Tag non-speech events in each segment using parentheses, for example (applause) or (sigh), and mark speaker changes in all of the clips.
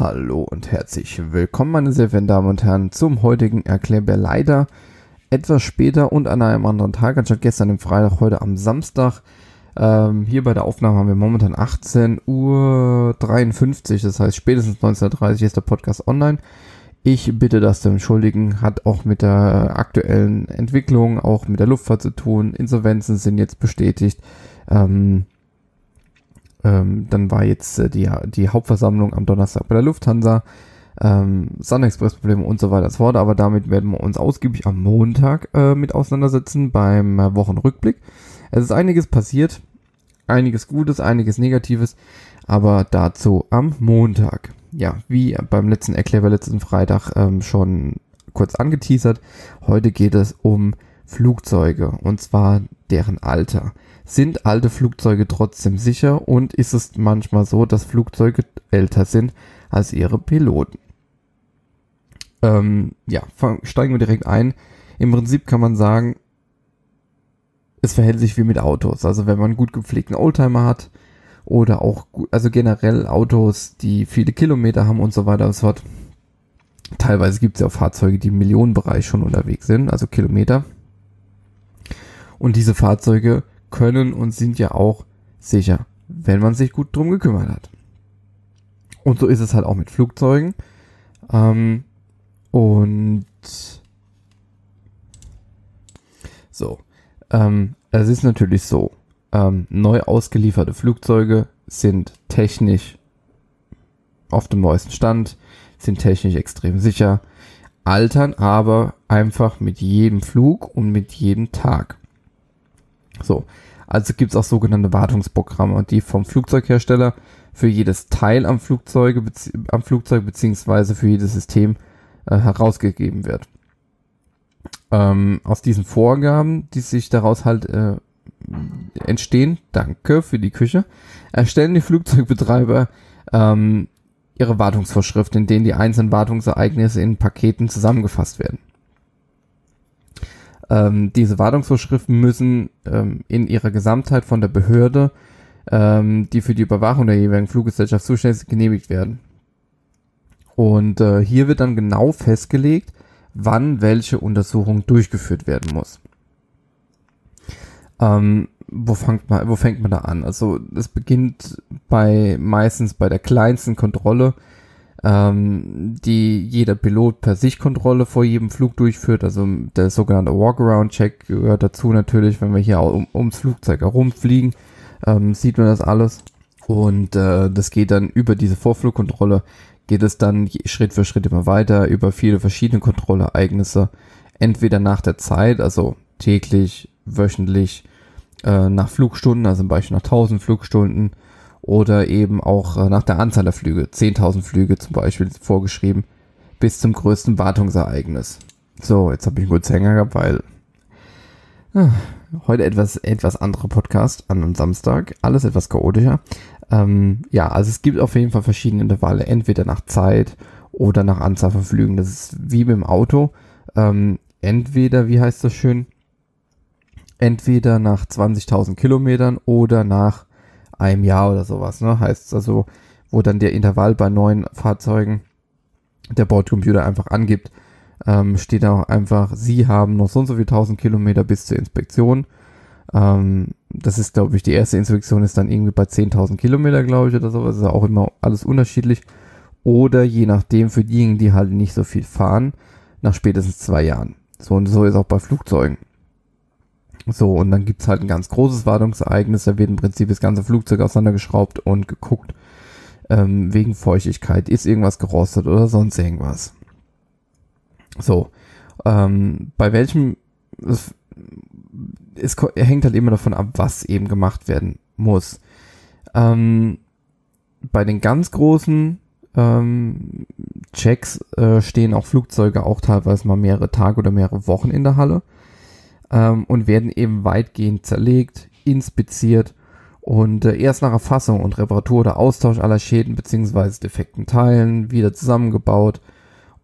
Speaker 1: Hallo und herzlich willkommen, meine sehr verehrten Damen und Herren, zum heutigen Erklärbär. Leider etwas später und an einem anderen Tag, anstatt gestern am Freitag, heute am Samstag. Ähm, hier bei der Aufnahme haben wir momentan 18 Uhr 53, das heißt spätestens 19.30 Uhr ist der Podcast online. Ich bitte das zu entschuldigen, hat auch mit der aktuellen Entwicklung, auch mit der Luftfahrt zu tun. Insolvenzen sind jetzt bestätigt. Ähm, ähm, dann war jetzt äh, die, die Hauptversammlung am Donnerstag bei der Lufthansa. Ähm, Sun Express Probleme und so weiter und so fort. Aber damit werden wir uns ausgiebig am Montag äh, mit auseinandersetzen beim äh, Wochenrückblick. Es ist einiges passiert. Einiges Gutes, einiges Negatives. Aber dazu am Montag. Ja, wie beim letzten Erklär letzten Freitag ähm, schon kurz angeteasert. Heute geht es um Flugzeuge und zwar deren Alter. Sind alte Flugzeuge trotzdem sicher und ist es manchmal so, dass Flugzeuge älter sind als ihre Piloten? Ähm, ja, steigen wir direkt ein. Im Prinzip kann man sagen, es verhält sich wie mit Autos. Also wenn man gut gepflegten Oldtimer hat oder auch, also generell Autos, die viele Kilometer haben und so weiter und so fort. Teilweise gibt es ja auch Fahrzeuge, die im Millionenbereich schon unterwegs sind, also Kilometer. Und diese Fahrzeuge können und sind ja auch sicher, wenn man sich gut drum gekümmert hat. Und so ist es halt auch mit Flugzeugen. Ähm, und so, ähm, es ist natürlich so, ähm, neu ausgelieferte Flugzeuge sind technisch auf dem neuesten Stand, sind technisch extrem sicher, altern aber einfach mit jedem Flug und mit jedem Tag. So, also gibt es auch sogenannte Wartungsprogramme, die vom Flugzeughersteller für jedes Teil am Flugzeug, am Flugzeug beziehungsweise für jedes System äh, herausgegeben wird. Ähm, aus diesen Vorgaben, die sich daraus halt äh, entstehen, danke für die Küche, erstellen die Flugzeugbetreiber ähm, ihre Wartungsvorschriften, in denen die einzelnen Wartungsereignisse in Paketen zusammengefasst werden. Ähm, diese Wartungsvorschriften müssen ähm, in ihrer Gesamtheit von der Behörde, ähm, die für die Überwachung der jeweiligen Fluggesellschaft zuständig genehmigt werden. Und äh, hier wird dann genau festgelegt, wann welche Untersuchung durchgeführt werden muss. Ähm, wo, fängt man, wo fängt man da an? Also es beginnt bei meistens bei der kleinsten Kontrolle, ähm, die jeder Pilot per sich Kontrolle vor jedem Flug durchführt. Also der sogenannte Walkaround-Check gehört dazu natürlich, wenn wir hier um, ums Flugzeug herumfliegen, ähm, sieht man das alles. Und äh, das geht dann über diese Vorflugkontrolle, geht es dann Schritt für Schritt immer weiter über viele verschiedene Kontrollereignisse. Entweder nach der Zeit, also täglich, wöchentlich, äh, nach Flugstunden, also zum Beispiel nach 1000 Flugstunden, oder eben auch äh, nach der Anzahl der Flüge, 10.000 Flüge zum Beispiel vorgeschrieben, bis zum größten Wartungsereignis. So, jetzt habe ich einen kurzen Hänger gehabt, weil äh, heute etwas, etwas anderer Podcast an einem Samstag, alles etwas chaotischer. Ähm, ja, also es gibt auf jeden Fall verschiedene Intervalle, entweder nach Zeit oder nach Anzahl von Flügen. Das ist wie beim Auto. Ähm, entweder, wie heißt das schön? Entweder nach 20.000 Kilometern oder nach einem Jahr oder sowas, ne? Heißt also, wo dann der Intervall bei neuen Fahrzeugen der Bordcomputer einfach angibt, ähm, steht auch einfach, Sie haben noch so und so viel tausend Kilometer bis zur Inspektion. Ähm, das ist, glaube ich, die erste Inspektion ist dann irgendwie bei 10.000 Kilometer, glaube ich, oder sowas. Ist auch immer alles unterschiedlich. Oder je nachdem für diejenigen, die halt nicht so viel fahren, nach spätestens zwei Jahren. So und so ist auch bei Flugzeugen. So, und dann gibt's halt ein ganz großes Wartungsereignis. Da wird im Prinzip das ganze Flugzeug auseinandergeschraubt und geguckt, ähm, wegen Feuchtigkeit, ist irgendwas gerostet oder sonst irgendwas. So, ähm, bei welchem, es, es hängt halt immer davon ab, was eben gemacht werden muss. Ähm, bei den ganz großen ähm, Checks äh, stehen auch Flugzeuge auch teilweise mal mehrere Tage oder mehrere Wochen in der Halle ähm, und werden eben weitgehend zerlegt, inspiziert und äh, erst nach Erfassung und Reparatur oder Austausch aller Schäden bzw. defekten Teilen wieder zusammengebaut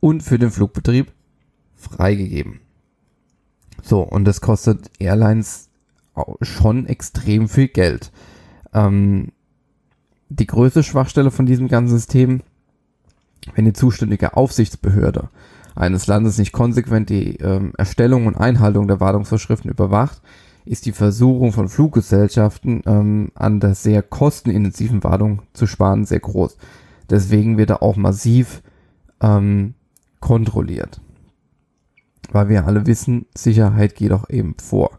Speaker 1: und für den Flugbetrieb freigegeben. So, und das kostet Airlines schon extrem viel Geld. Ähm, die größte Schwachstelle von diesem ganzen System wenn die zuständige Aufsichtsbehörde eines Landes nicht konsequent die ähm, Erstellung und Einhaltung der Wartungsvorschriften überwacht, ist die Versuchung von Fluggesellschaften ähm, an der sehr kostenintensiven Wartung zu sparen sehr groß. Deswegen wird er auch massiv ähm, kontrolliert. Weil wir alle wissen, Sicherheit geht auch eben vor.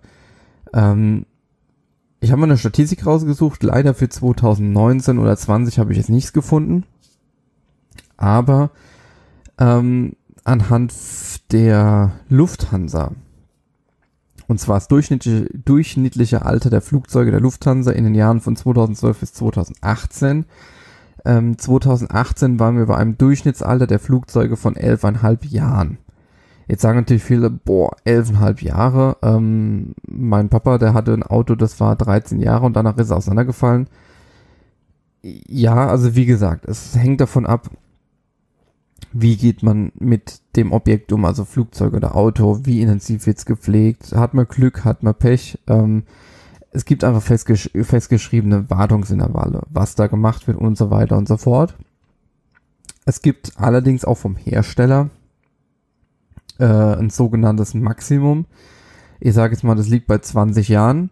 Speaker 1: Ähm, ich habe mal eine Statistik rausgesucht, leider für 2019 oder 20 habe ich jetzt nichts gefunden. Aber ähm, anhand der Lufthansa, und zwar das durchschnittliche, durchschnittliche Alter der Flugzeuge der Lufthansa in den Jahren von 2012 bis 2018. Ähm, 2018 waren wir bei einem Durchschnittsalter der Flugzeuge von 11,5 Jahren. Jetzt sagen natürlich viele, boah, 11,5 Jahre. Ähm, mein Papa, der hatte ein Auto, das war 13 Jahre und danach ist er auseinandergefallen. Ja, also wie gesagt, es hängt davon ab, wie geht man mit dem Objekt um, also Flugzeug oder Auto, wie intensiv wird's gepflegt, hat man Glück, hat man Pech. Ähm, es gibt einfach festgesch festgeschriebene Wartungsintervalle, was da gemacht wird und so weiter und so fort. Es gibt allerdings auch vom Hersteller äh, ein sogenanntes Maximum. Ich sage jetzt mal, das liegt bei 20 Jahren.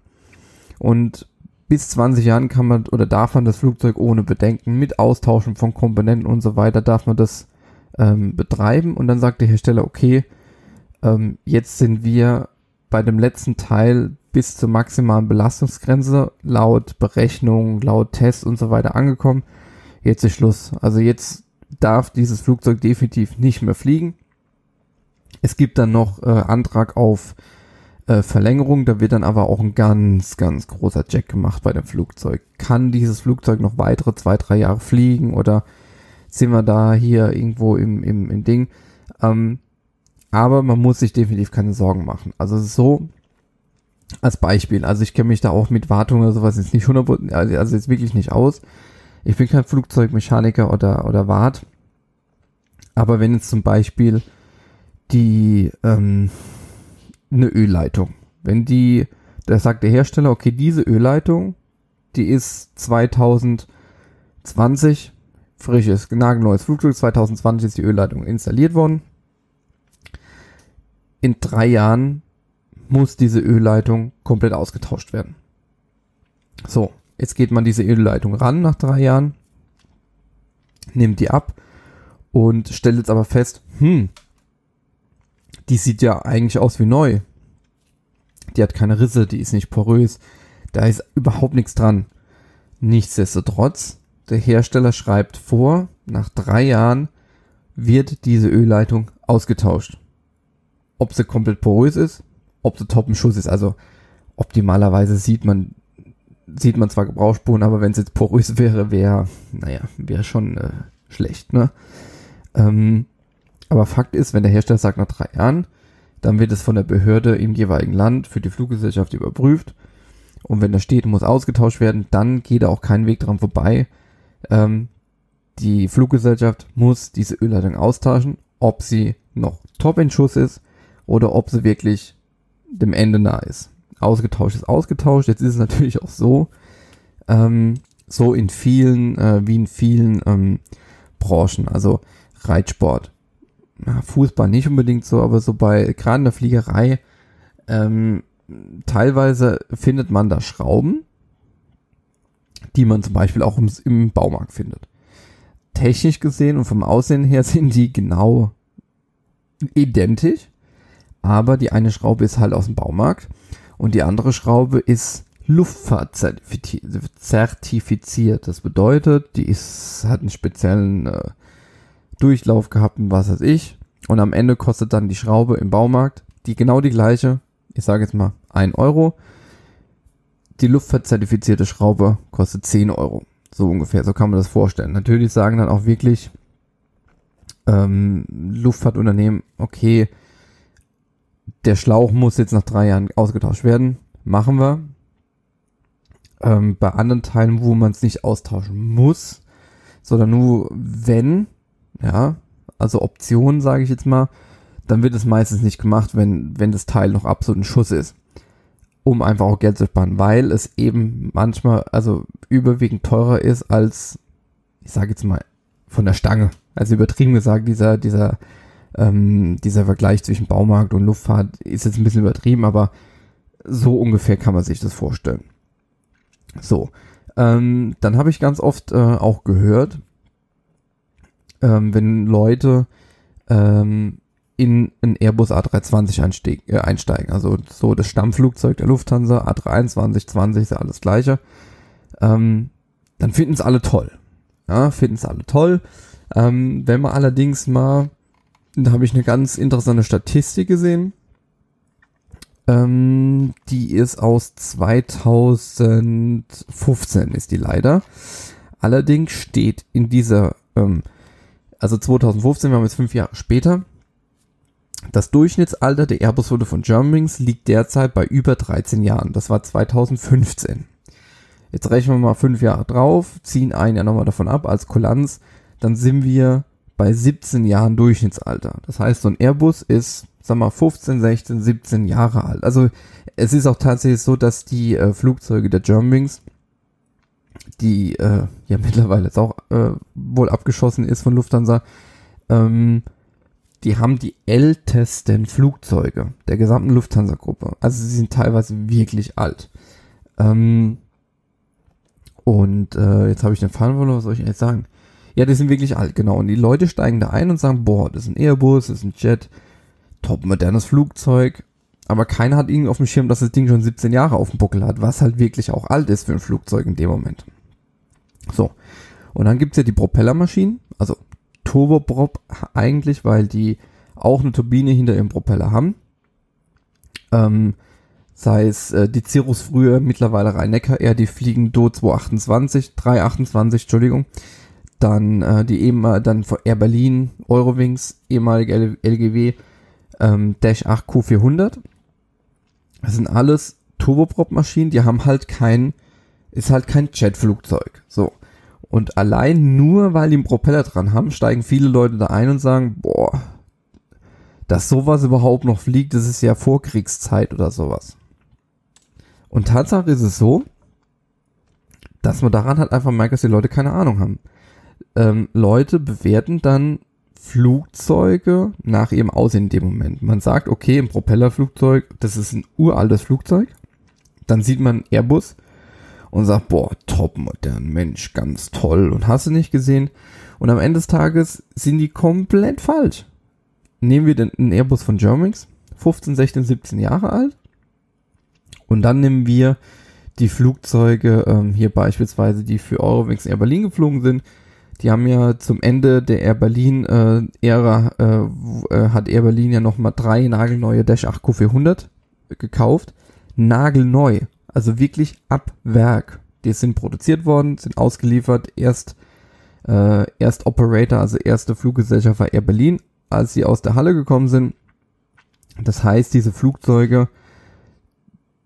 Speaker 1: Und bis 20 Jahren kann man oder darf man das Flugzeug ohne Bedenken mit Austauschen von Komponenten und so weiter, darf man das ähm, betreiben. Und dann sagt der Hersteller, okay, ähm, jetzt sind wir bei dem letzten Teil bis zur maximalen Belastungsgrenze laut Berechnung, laut Test und so weiter angekommen. Jetzt ist Schluss. Also jetzt darf dieses Flugzeug definitiv nicht mehr fliegen. Es gibt dann noch äh, Antrag auf äh, Verlängerung, da wird dann aber auch ein ganz, ganz großer Check gemacht bei dem Flugzeug. Kann dieses Flugzeug noch weitere zwei, drei Jahre fliegen oder sind wir da hier irgendwo im, im, im Ding? Ähm, aber man muss sich definitiv keine Sorgen machen. Also so, als Beispiel, also ich kenne mich da auch mit Wartung oder sowas jetzt nicht 100%, also jetzt wirklich nicht aus. Ich bin kein Flugzeugmechaniker oder, oder Wart. Aber wenn jetzt zum Beispiel die ähm, eine Ölleitung. Wenn die, da sagt der Hersteller, okay, diese Ölleitung, die ist 2020 frisches, nagelneues Flugzeug, 2020 ist die Ölleitung installiert worden. In drei Jahren muss diese Ölleitung komplett ausgetauscht werden. So, jetzt geht man diese Ölleitung ran nach drei Jahren, nimmt die ab und stellt jetzt aber fest, hm, die sieht ja eigentlich aus wie neu. Die hat keine Risse, die ist nicht porös. Da ist überhaupt nichts dran. Nichtsdestotrotz, der Hersteller schreibt vor, nach drei Jahren wird diese Ölleitung ausgetauscht. Ob sie komplett porös ist, ob sie top im Schuss ist. Also optimalerweise sieht man, sieht man zwar Gebrauchsspuren, aber wenn es jetzt porös (laughs) wäre, wäre, naja, wäre schon äh, schlecht, ne? Ähm, aber Fakt ist, wenn der Hersteller sagt nach drei Jahren, dann wird es von der Behörde im jeweiligen Land für die Fluggesellschaft überprüft. Und wenn da steht, muss ausgetauscht werden, dann geht da auch kein Weg dran vorbei. Ähm, die Fluggesellschaft muss diese Ölleitung austauschen, ob sie noch top in Schuss ist oder ob sie wirklich dem Ende nah ist. Ausgetauscht ist ausgetauscht. Jetzt ist es natürlich auch so, ähm, so in vielen, äh, wie in vielen ähm, Branchen, also Reitsport, na, Fußball nicht unbedingt so, aber so bei, gerade in der Fliegerei, ähm, teilweise findet man da Schrauben, die man zum Beispiel auch im, im Baumarkt findet. Technisch gesehen und vom Aussehen her (laughs) sind die genau identisch, aber die eine Schraube ist halt aus dem Baumarkt und die andere Schraube ist Luftfahrtzertifiziert. Das bedeutet, die ist, hat einen speziellen äh, Durchlauf gehabt und was weiß ich. Und am Ende kostet dann die Schraube im Baumarkt, die genau die gleiche, ich sage jetzt mal 1 Euro. Die luftfahrtzertifizierte Schraube kostet 10 Euro. So ungefähr, so kann man das vorstellen. Natürlich sagen dann auch wirklich ähm, Luftfahrtunternehmen, okay, der Schlauch muss jetzt nach drei Jahren ausgetauscht werden. Machen wir. Ähm, bei anderen Teilen, wo man es nicht austauschen muss, sondern nur wenn, ja, also Optionen, sage ich jetzt mal, dann wird es meistens nicht gemacht, wenn, wenn das Teil noch absolut ein Schuss ist. Um einfach auch Geld zu sparen, weil es eben manchmal, also überwiegend teurer ist als, ich sage jetzt mal, von der Stange. Also übertrieben gesagt, dieser, dieser, ähm, dieser Vergleich zwischen Baumarkt und Luftfahrt ist jetzt ein bisschen übertrieben, aber so ungefähr kann man sich das vorstellen. So, ähm, dann habe ich ganz oft äh, auch gehört, ähm, wenn Leute ähm, in ein Airbus A320 einstieg, äh, einsteigen, also so das Stammflugzeug der Lufthansa, A321, 20 ist ja alles gleiche, ähm, dann finden es alle toll. Ja, finden es alle toll. Ähm, wenn man allerdings mal, da habe ich eine ganz interessante Statistik gesehen, ähm, die ist aus 2015, ist die leider. Allerdings steht in dieser, ähm, also 2015, wir haben jetzt fünf Jahre später, das Durchschnittsalter der Airbus-Flotte von Germanwings liegt derzeit bei über 13 Jahren. Das war 2015. Jetzt rechnen wir mal fünf Jahre drauf, ziehen ein Jahr nochmal davon ab als Kulanz, dann sind wir bei 17 Jahren Durchschnittsalter. Das heißt, so ein Airbus ist sag mal, 15, 16, 17 Jahre alt. Also es ist auch tatsächlich so, dass die äh, Flugzeuge der Germanwings, die äh, ja mittlerweile jetzt auch äh, wohl abgeschossen ist von Lufthansa, ähm, die haben die ältesten Flugzeuge der gesamten Lufthansa-Gruppe. Also sie sind teilweise wirklich alt. Ähm, und äh, jetzt habe ich den Fall was soll ich jetzt sagen? Ja, die sind wirklich alt, genau. Und die Leute steigen da ein und sagen, boah, das ist ein Airbus, das ist ein Jet, top modernes Flugzeug, aber keiner hat irgendwie auf dem Schirm, dass das Ding schon 17 Jahre auf dem Buckel hat, was halt wirklich auch alt ist für ein Flugzeug in dem Moment. So. Und dann gibt's ja die Propellermaschinen, also Turboprop eigentlich, weil die auch eine Turbine hinter ihrem Propeller haben. Ähm, sei es äh, die Cirrus früher, mittlerweile Rhein-Neckar Air, die fliegen Do 228, 328, Entschuldigung. Dann äh, die eben dann von Air Berlin, Eurowings, ehemalige LGW, ähm, Dash 8 Q400. Das sind alles Turboprop-Maschinen, die haben halt kein, ist halt kein Jetflugzeug. So. Und allein nur, weil die einen Propeller dran haben, steigen viele Leute da ein und sagen, boah, dass sowas überhaupt noch fliegt, das ist ja Vorkriegszeit oder sowas. Und Tatsache ist es so, dass man daran halt einfach merkt, dass die Leute keine Ahnung haben. Ähm, Leute bewerten dann Flugzeuge nach ihrem Aussehen in dem Moment. Man sagt, okay, ein Propellerflugzeug, das ist ein uraltes Flugzeug. Dann sieht man Airbus und sagt, boah, top modern, Mensch, ganz toll und hast du nicht gesehen. Und am Ende des Tages sind die komplett falsch. Nehmen wir den Airbus von Germix, 15, 16, 17 Jahre alt. Und dann nehmen wir die Flugzeuge, ähm, hier beispielsweise, die für Eurowings Air Berlin geflogen sind, die haben ja zum Ende der Air Berlin äh, Ära äh, äh, hat Air Berlin ja noch mal drei nagelneue Dash 8 Q400 gekauft, nagelneu, also wirklich ab Werk. Die sind produziert worden, sind ausgeliefert, erst äh, erst Operator, also erste Fluggesellschaft war Air Berlin, als sie aus der Halle gekommen sind. Das heißt, diese Flugzeuge,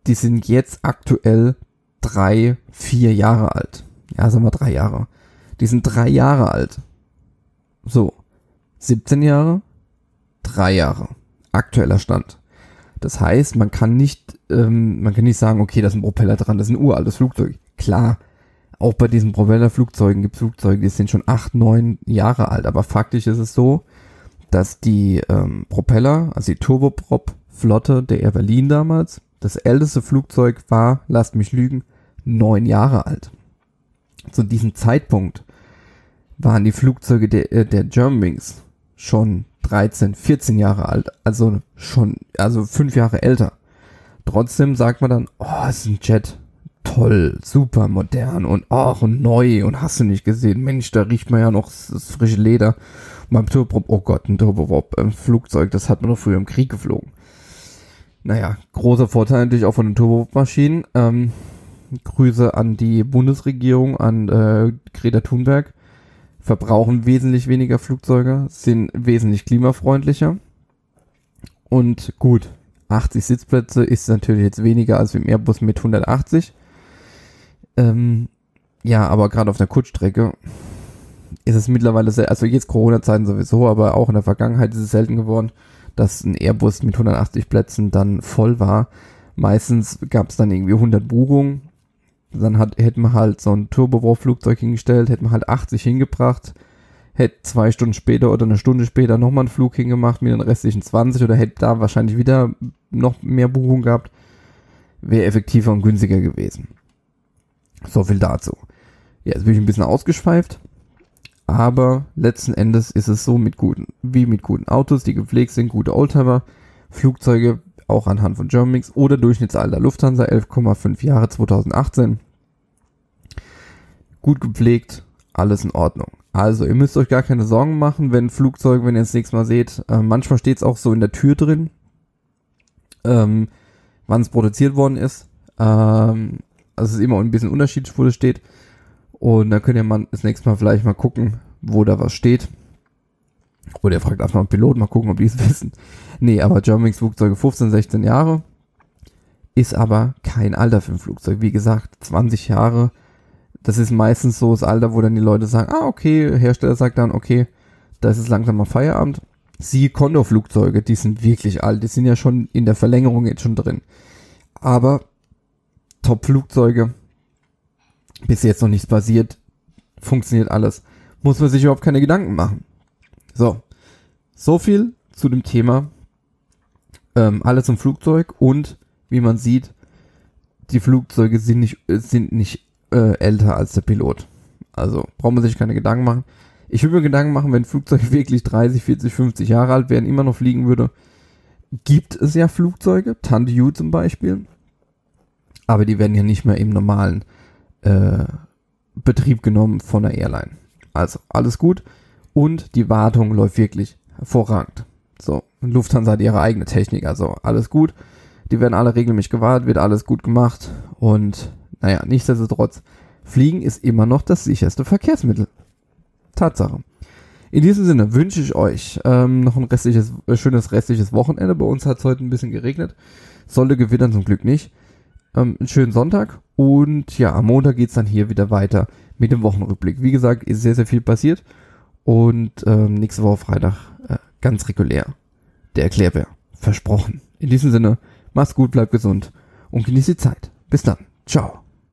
Speaker 1: die sind jetzt aktuell drei, vier Jahre alt. Ja, sagen wir drei Jahre. Die sind drei Jahre alt. So. 17 Jahre, drei Jahre. Aktueller Stand. Das heißt, man kann nicht, ähm, man kann nicht sagen, okay, da ist ein Propeller dran, das ist ein uraltes Flugzeug. Klar, auch bei diesen Propellerflugzeugen gibt es Flugzeuge, die sind schon acht, neun Jahre alt. Aber faktisch ist es so, dass die ähm, Propeller, also die Turboprop-Flotte der Air Berlin damals, das älteste Flugzeug war, lasst mich lügen, neun Jahre alt. Zu diesem Zeitpunkt waren die Flugzeuge der, äh, der Germanwings schon 13, 14 Jahre alt, also schon, also fünf Jahre älter. Trotzdem sagt man dann, oh, ist ein Jet, toll, super modern und ach, und neu und hast du nicht gesehen, Mensch, da riecht man ja noch das frische Leder. Beim Turboprop, oh Gott, ein Turboprop, ein Flugzeug, das hat man doch früher im Krieg geflogen. Naja, großer Vorteil natürlich auch von den Turbomaschinen. Ähm, Grüße an die Bundesregierung, an äh, Greta Thunberg verbrauchen wesentlich weniger Flugzeuge, sind wesentlich klimafreundlicher. Und gut, 80 Sitzplätze ist natürlich jetzt weniger als im Airbus mit 180. Ähm, ja, aber gerade auf der Kurzstrecke ist es mittlerweile, also jetzt Corona-Zeiten sowieso, aber auch in der Vergangenheit ist es selten geworden, dass ein Airbus mit 180 Plätzen dann voll war. Meistens gab es dann irgendwie 100 Buchungen dann hat, hätten wir halt so ein Turboprop-Flugzeug hingestellt, hätten wir halt 80 hingebracht, hätte zwei Stunden später oder eine Stunde später nochmal einen Flug hingemacht mit den restlichen 20 oder hätte da wahrscheinlich wieder noch mehr Buchungen gehabt, wäre effektiver und günstiger gewesen. So viel dazu. Ja, jetzt bin ich ein bisschen ausgeschweift, aber letzten Endes ist es so mit guten, wie mit guten Autos, die gepflegt sind, gute Oldtimer, Flugzeuge auch anhand von Germanwings oder Durchschnittsalter Lufthansa 11,5 Jahre 2018. Gut gepflegt, alles in Ordnung. Also, ihr müsst euch gar keine Sorgen machen, wenn Flugzeug, wenn ihr es nächstes Mal seht, äh, manchmal steht es auch so in der Tür drin, ähm, wann es produziert worden ist. Ähm, also es ist immer ein bisschen unterschiedlich, wo das steht. Und dann könnt ihr mal das nächste Mal vielleicht mal gucken, wo da was steht. Oder ihr fragt einfach mal einen Pilot, mal gucken, ob die es (laughs) wissen. Nee, aber Germanwings Flugzeuge 15, 16 Jahre ist aber kein Alter für ein Flugzeug. Wie gesagt, 20 Jahre. Das ist meistens so das Alter, wo dann die Leute sagen, ah, okay, Hersteller sagt dann, okay, da ist es langsam mal Feierabend. Siehe Condor-Flugzeuge, die sind wirklich alt. Die sind ja schon in der Verlängerung jetzt schon drin. Aber Top-Flugzeuge, bis jetzt noch nichts passiert, funktioniert alles. Muss man sich überhaupt keine Gedanken machen. So, so viel zu dem Thema. Ähm, alles zum Flugzeug und wie man sieht, die Flugzeuge sind nicht, sind nicht äh, älter als der Pilot. Also braucht man sich keine Gedanken machen. Ich würde mir Gedanken machen, wenn ein Flugzeug (laughs) wirklich 30, 40, 50 Jahre alt wären, immer noch fliegen würde. Gibt es ja Flugzeuge, Tante Yu zum Beispiel. Aber die werden ja nicht mehr im normalen äh, Betrieb genommen von der Airline. Also alles gut. Und die Wartung läuft wirklich hervorragend. So, Lufthansa hat ihre eigene Technik, also alles gut. Die werden alle regelmäßig gewartet, wird alles gut gemacht. Und naja, nichtsdestotrotz, Fliegen ist immer noch das sicherste Verkehrsmittel. Tatsache. In diesem Sinne wünsche ich euch ähm, noch ein restliches, äh, schönes restliches Wochenende. Bei uns hat es heute ein bisschen geregnet. Sollte gewittern zum Glück nicht. Ähm, einen schönen Sonntag und ja, am Montag geht's dann hier wieder weiter mit dem Wochenrückblick. Wie gesagt, ist sehr, sehr viel passiert und ähm, nächste Woche Freitag äh, ganz regulär der Erklärbär. Versprochen. In diesem Sinne, mach's gut, bleibt gesund und genießt die Zeit. Bis dann. Ciao.